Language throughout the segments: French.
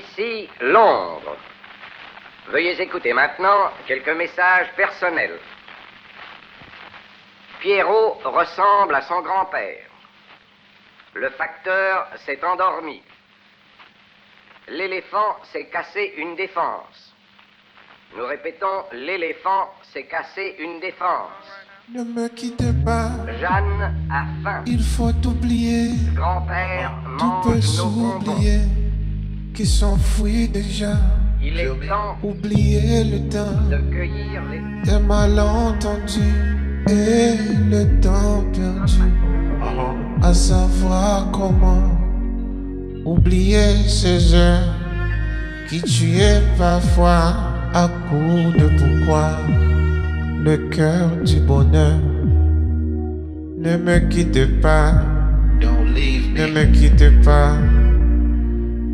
Ici Londres. Veuillez écouter maintenant quelques messages personnels. Pierrot ressemble à son grand-père. Le facteur s'est endormi. L'éléphant s'est cassé une défense. Nous répétons, l'éléphant s'est cassé une défense. Ne me quitte pas. Jeanne a faim. Il faut oublier. Grand-père Tout peut mange nos bonbons. Qui s'enfuit déjà. Il est temps Oublier le temps. de cueillir les Des malentendus. Et le temps perdu. À savoir comment. Oublier ces heures. Qui tuaient parfois. À coup de pourquoi. Le cœur du bonheur. Ne me quitte pas. Don't leave Ne me. me quitte pas.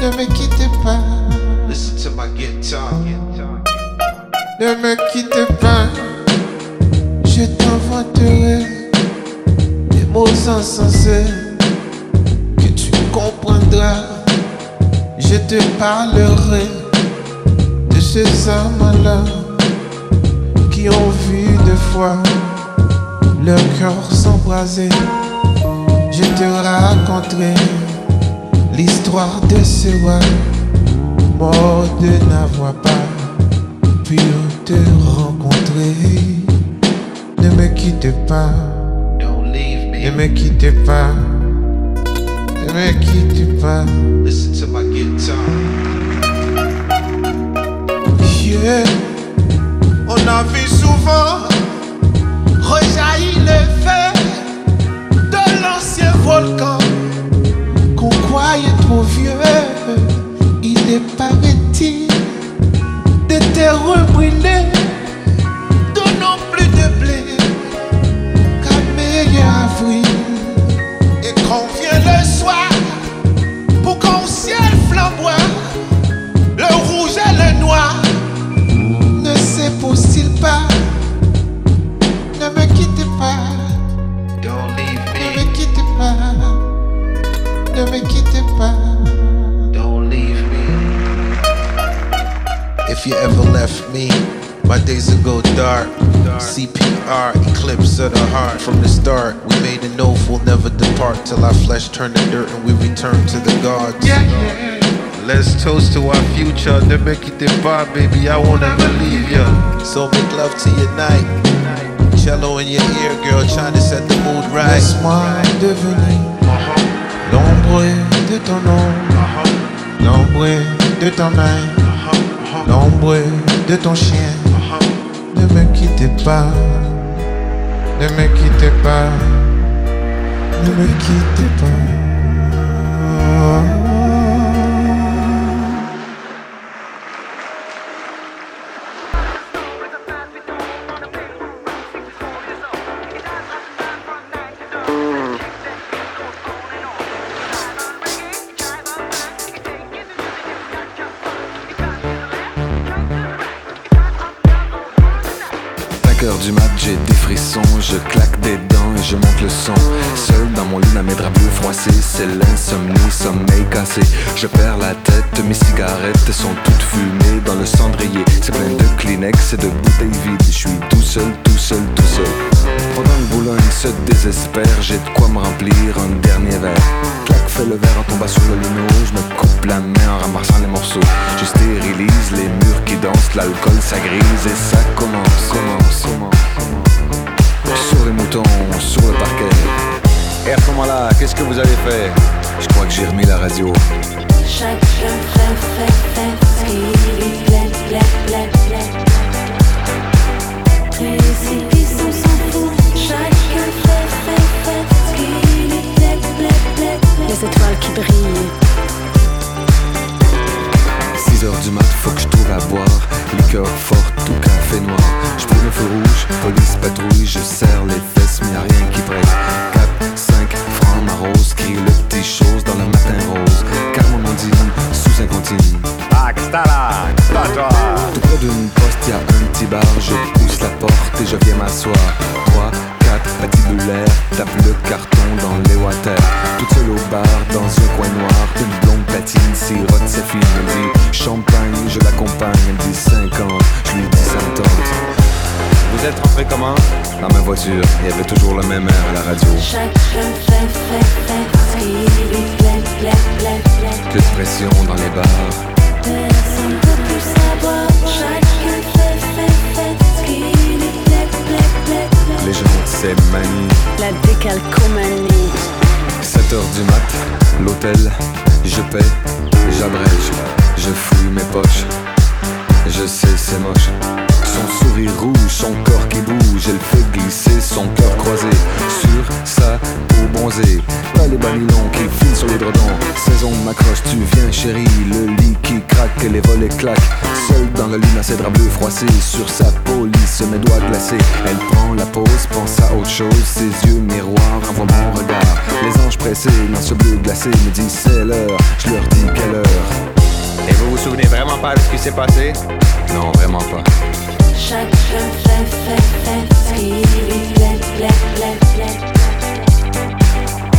ne me quitte pas, Listen to my guitar. ne me quitte pas. Je t'inventerai des mots insensés que tu comprendras. Je te parlerai de ces hommes-là qui ont vu deux fois leur cœur s'embraser. Je te raconterai l'histoire de ce roi mort de n'avoir pas pu te rencontrer. Ne me quitte pas, Don't leave ne me. me quitte pas, ne me quitte pas. Listen to my guitar. Yeah. On a vu souvent rejaillir le feu de l'ancien volcan qu'on croyait trop vieux. Il est paraît-il des terres brûlées, my days would go dark. CPR, eclipse of the heart. From the start, we made an oath we'll never depart till our flesh turn to dirt and we return to the gods. Yeah, yeah. Let's toast to our future. Ne me quitte pas, baby. I won't ever leave ya. So make love to your night. Cello in your ear, girl, trying to set the mood right. Laisse-moi devenir l'ombre de ton nom, l'ombre de ta main, l'ombre de ton chien. Ne me quitte pas, ne me quitte pas, ne me quitte pas. Je perds la tête, mes cigarettes sont toutes fumées dans le cendrier. C'est plein de Kleenex et de bouteilles vides. Je suis tout seul, tout seul, tout seul. Pendant que Boulogne se désespère, j'ai de quoi me remplir un dernier verre. Clac, fais le verre en tombant sur le lino, je me coupe la main en ramassant les morceaux. Je stérilise les murs qui dansent, l'alcool ça grise et ça commence, commence, commence. Sur les moutons, sur le parquet. Et à ce moment-là, qu'est-ce que vous avez fait? Je crois que j'ai remis la radio. Chacun fait, fait, fait ce qui lui plaît, plaît, plaît, plaît. Précipice, on s'en fout. Chacun fait, fait, fait ce qui lui plaît, plaît, plaît, plaît. Les étoiles qui brillent. 6 heures du mat, faut que je trouve à boire. Liqueur forte ou café noir. Je prends le feu rouge, police patrouille, je serre les fesses, mais y'a rien qui presse. 4, 5 francs ma rose, crie le petit chose dans le matin Está toi? Tout près d'une poste, y'a un petit bar, je pousse la porte et je viens m'asseoir. 3, 4, patibulaire, tape le carton dans les water. Toute seule au bar, dans un coin noir, une blonde platine, sirote sa fille, elle dit champagne, je l'accompagne, elle dit 50, je lui dis ça me. Vous êtes rentré comment? Dans ma voiture, il y avait toujours le même air à la radio. Chacun fait, fait, fait ce qui lui plaît, plaît, plaît, plaît. Que de pression dans les bars. Personne ne peut plus savoir. Chacun fait, fait, fait ce qui lui plaît, plaît, plaît, plaît. Les gens, c'est manie. La décalcomanie. 7 heures du mat, l'hôtel, je paie, j'abrège, je fouille mes poches. Je sais, c'est moche. Son sourire rouge, son corps qui bouge, elle fait glisser son cœur croisé sur sa peau bronzée. Pas les banilons qui filent sur les dredons. Saison m'accroche, tu viens chérie, le lit qui craque et les volets claquent. Seule dans le lit, dans ses draps bleus froissés, sur sa peau lisse, mes doigts glacés. Elle prend la pause, pense à autre chose, ses yeux miroirs envoient mon regard. Les anges pressés dans ce bleu glacé me disent c'est l'heure, je leur dis quelle heure? Et vous vous souvenez vraiment pas de ce qui s'est passé? Non, vraiment pas. Chacun fait, fait, fait ce qui lui plaît, plaît, plaît, plaît.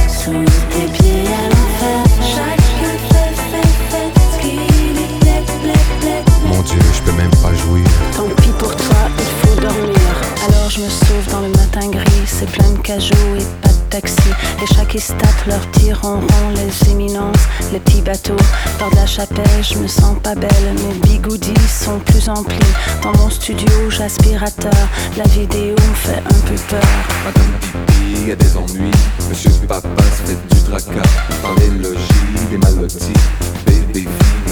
Sous tes pieds à l'enfer. Chacun fait, fait, fait ce qui lui plaît, plaît, plaît, plaît. Mon Dieu, je peux même pas jouir. Tant pis pour toi, il faut dormir. Alors je me sauve dans le matin gris, c'est plein de cajots et pas qui se tapent leur tir en rond, les éminences, les petits bateaux. Bord de la chapelle, je me sens pas belle, mes bigoudis sont plus emplis. Dans mon studio, j'aspirateur, la vidéo me fait un peu peur. Madame Pipi, a des ennuis. Monsieur Papa se fait du tracas. Dans les logis, des malotis. Bébé.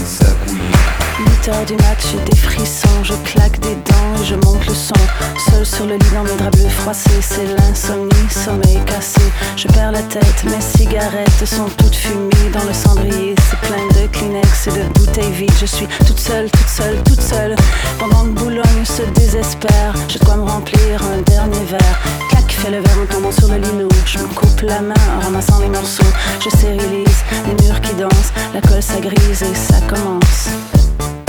8 heures du mat, j'ai des frissons, je claque des dents et je monte le son. Seul sur le lit dans mes draps bleus froissés, c'est l'insomnie, sommeil cassé. Je perds la tête, mes cigarettes sont toutes fumées dans le cendrier. C'est plein de Kleenex et de bouteilles vides. Je suis toute seule, toute seule, toute seule. Pendant que Boulogne se désespère, je dois me remplir un dernier verre. Clac, fais le verre en tombant sur le lino. Je me coupe la main en ramassant les morceaux. Je stérilise les murs qui dansent, la colle ça grise et ça commence. irmãos.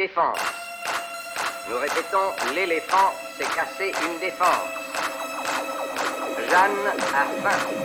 Nous répétons, l'éléphant s'est cassé une défense. Jeanne a faim.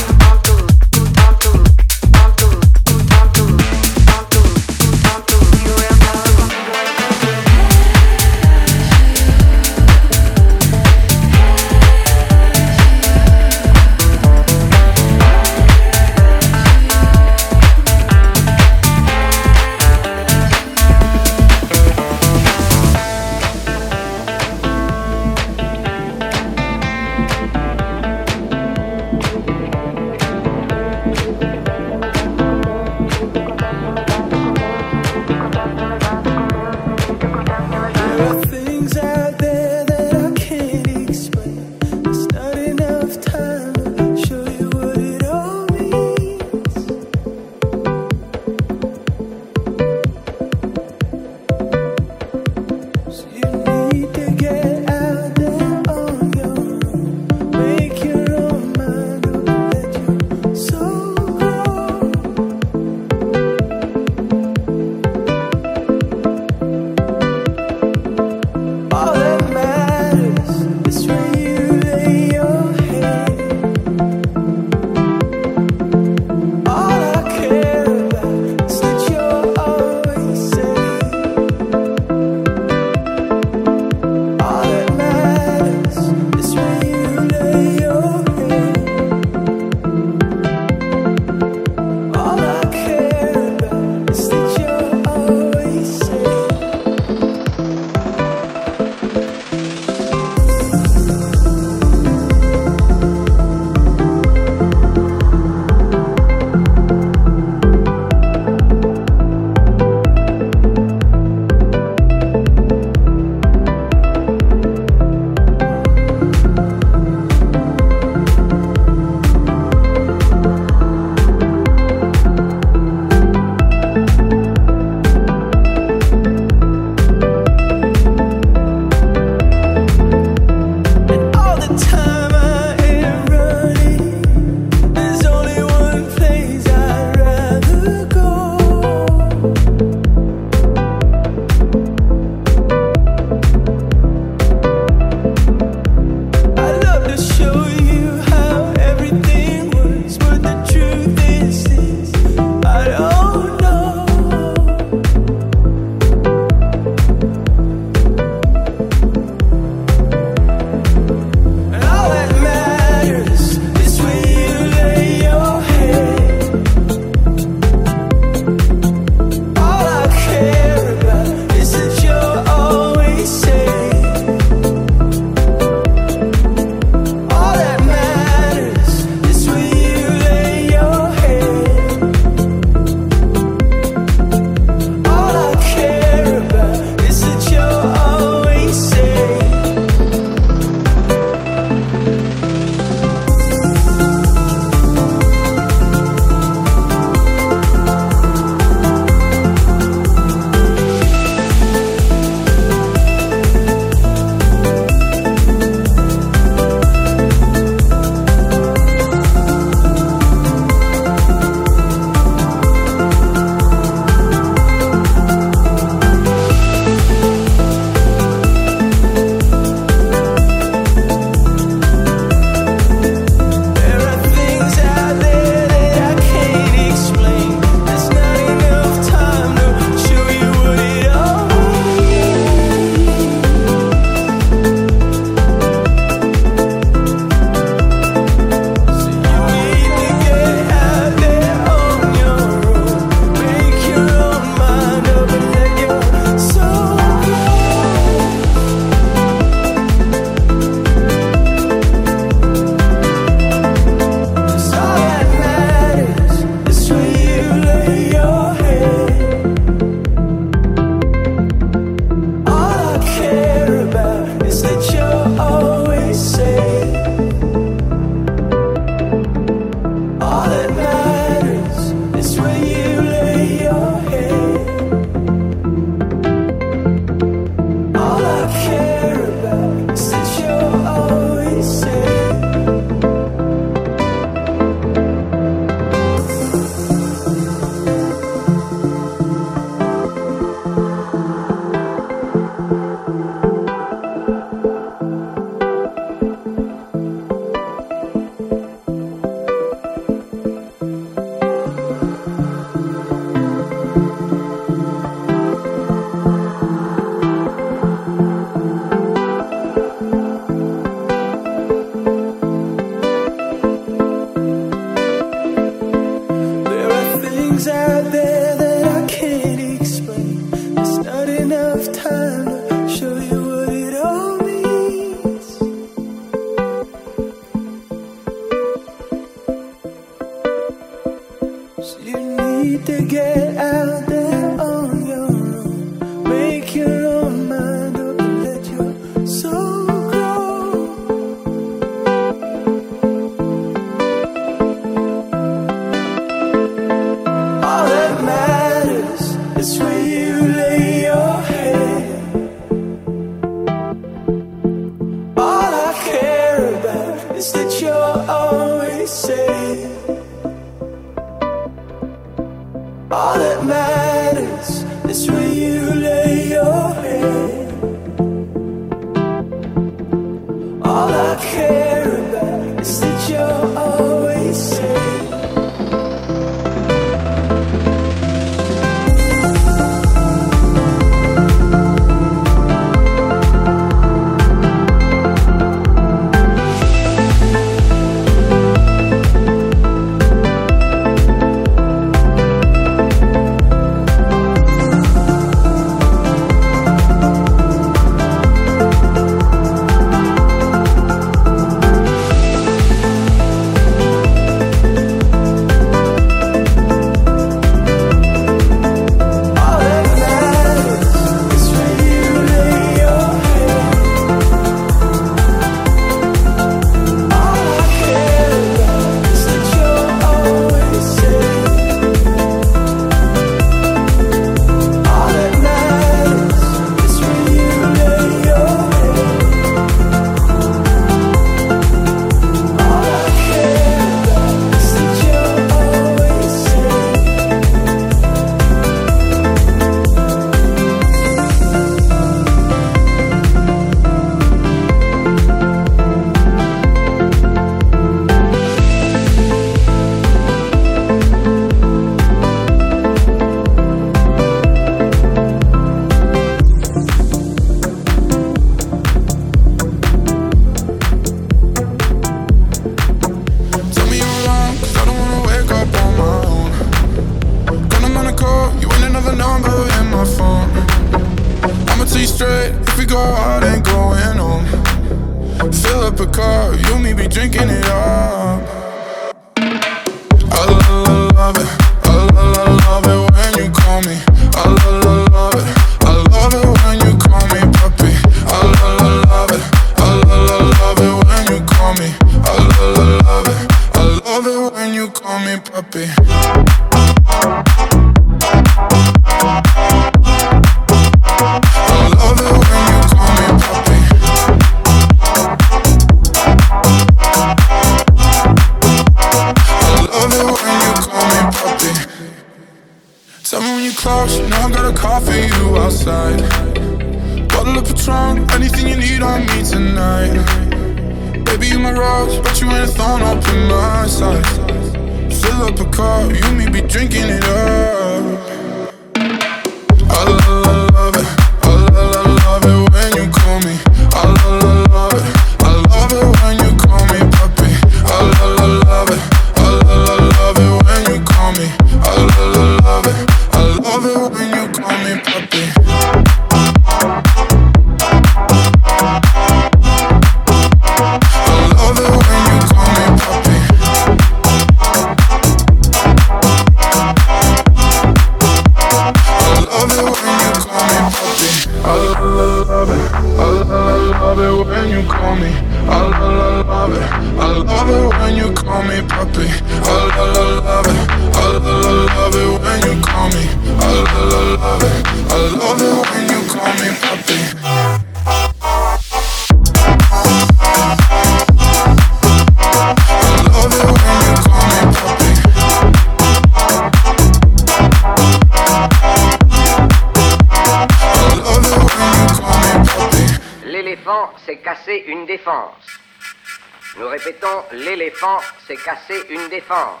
S'est cassé une défense.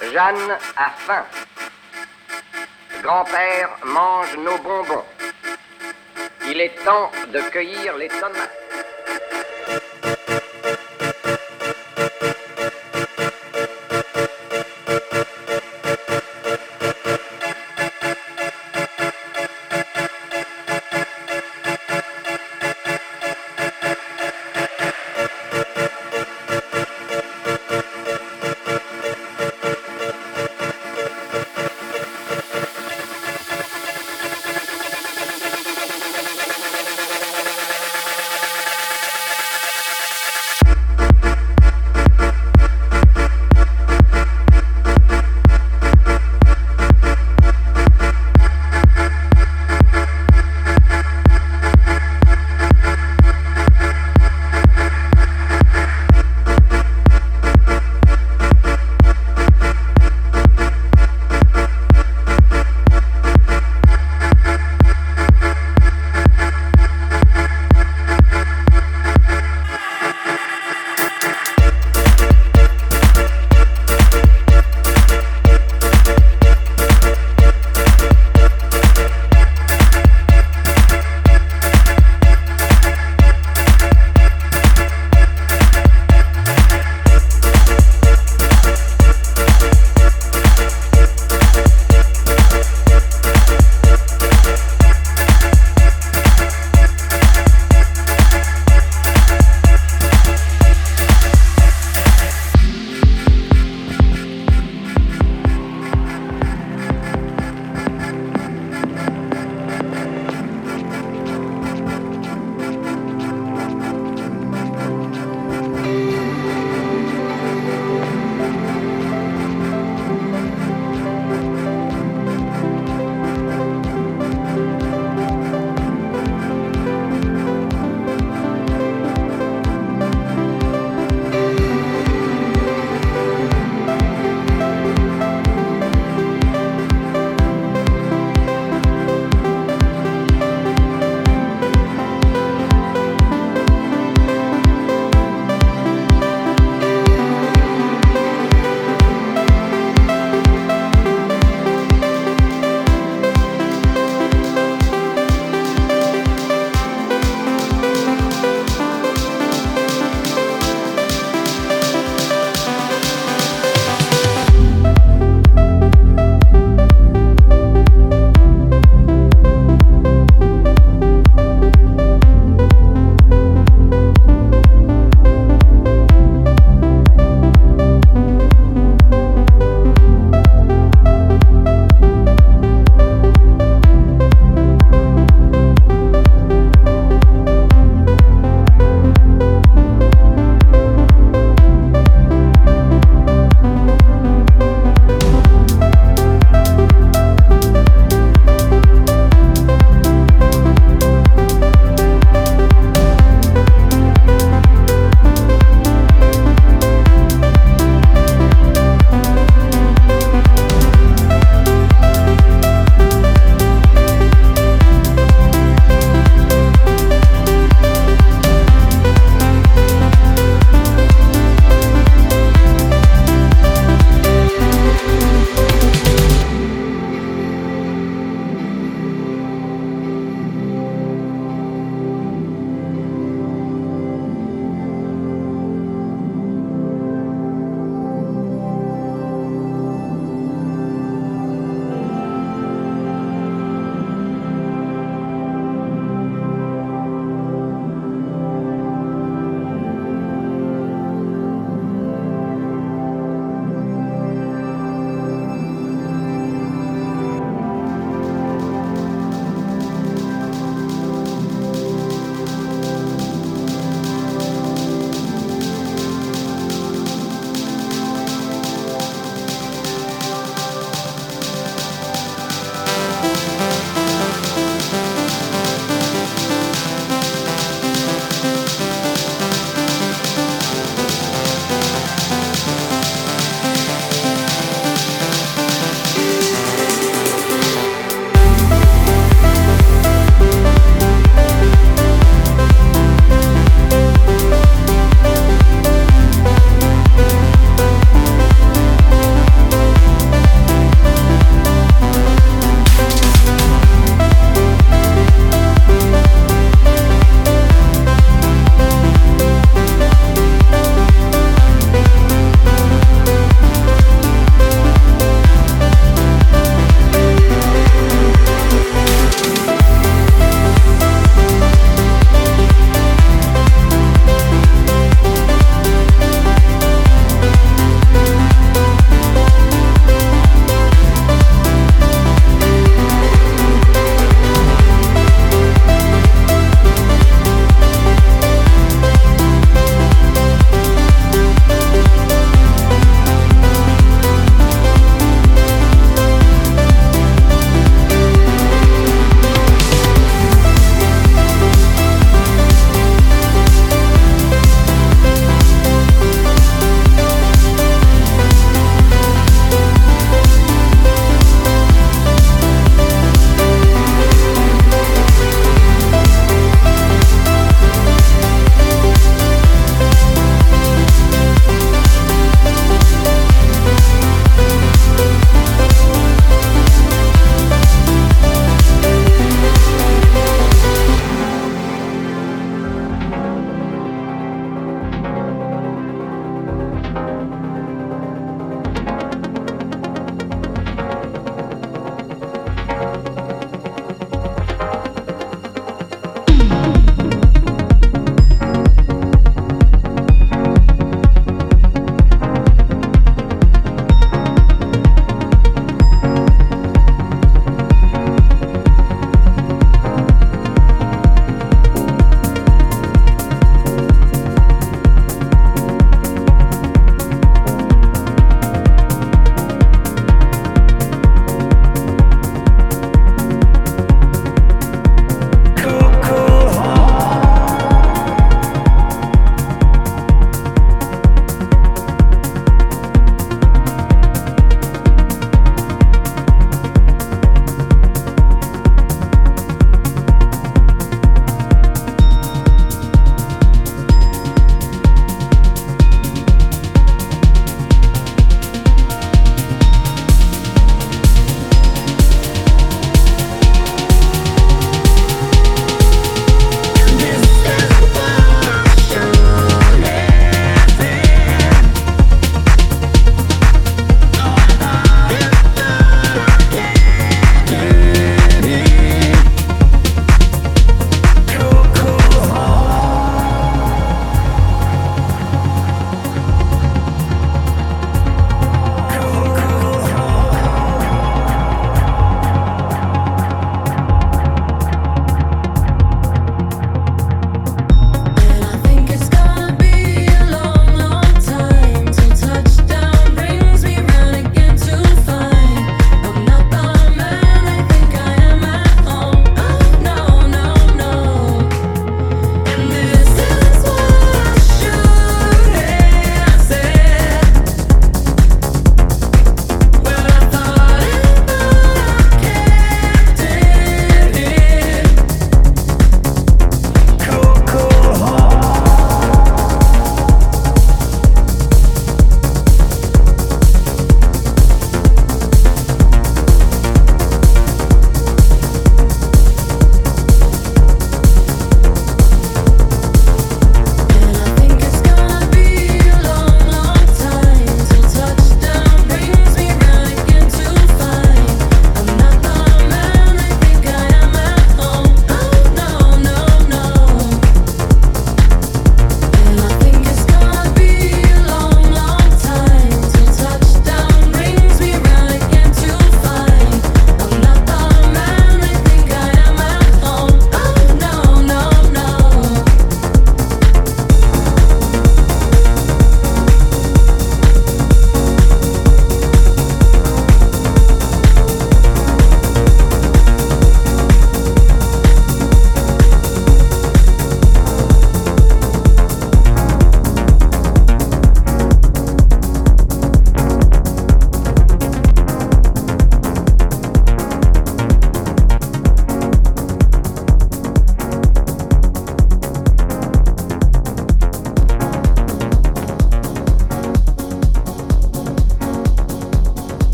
Jeanne a faim. Grand-père mange nos bonbons. Il est temps de cueillir les tomates.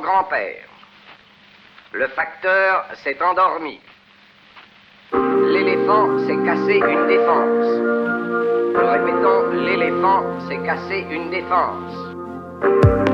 grand-père. Le facteur s'est endormi. L'éléphant s'est cassé une défense. Nous répétons, l'éléphant s'est cassé une défense.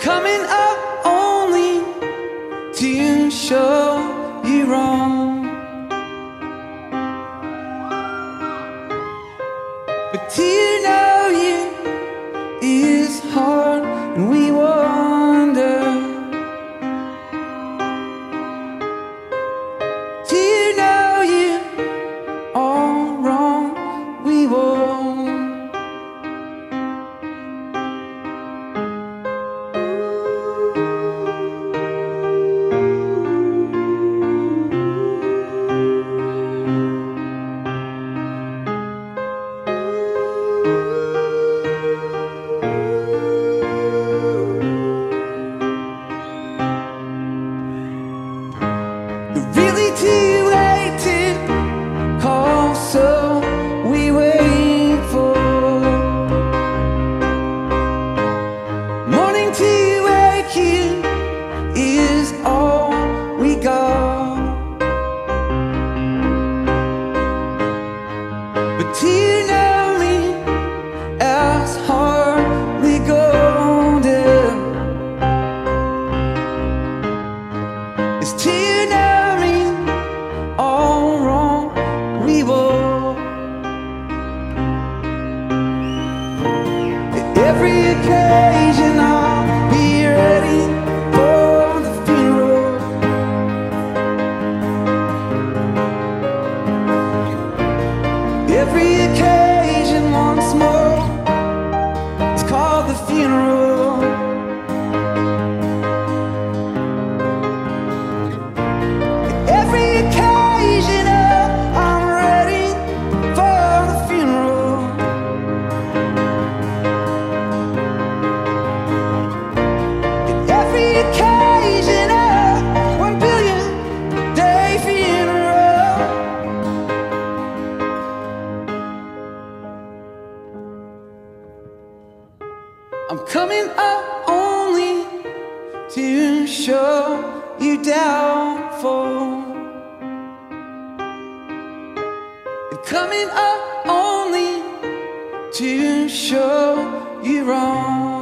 coming up only to show you wrong. downfall. And coming up only to show you wrong.